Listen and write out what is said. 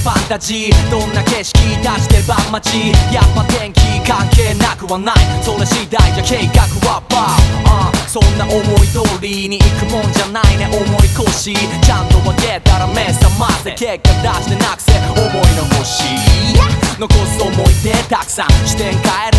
ファンタジーどんな景色出してば待ち。やっぱ天気関係なくはない。それ次第じゃ計画はバー、uh, そんな思い通りに行くもんじゃないね。思い越し。ちゃんと分けたら目覚ませ。結果出してなくせ。思いの星残す思い出たくさん。視点変えれ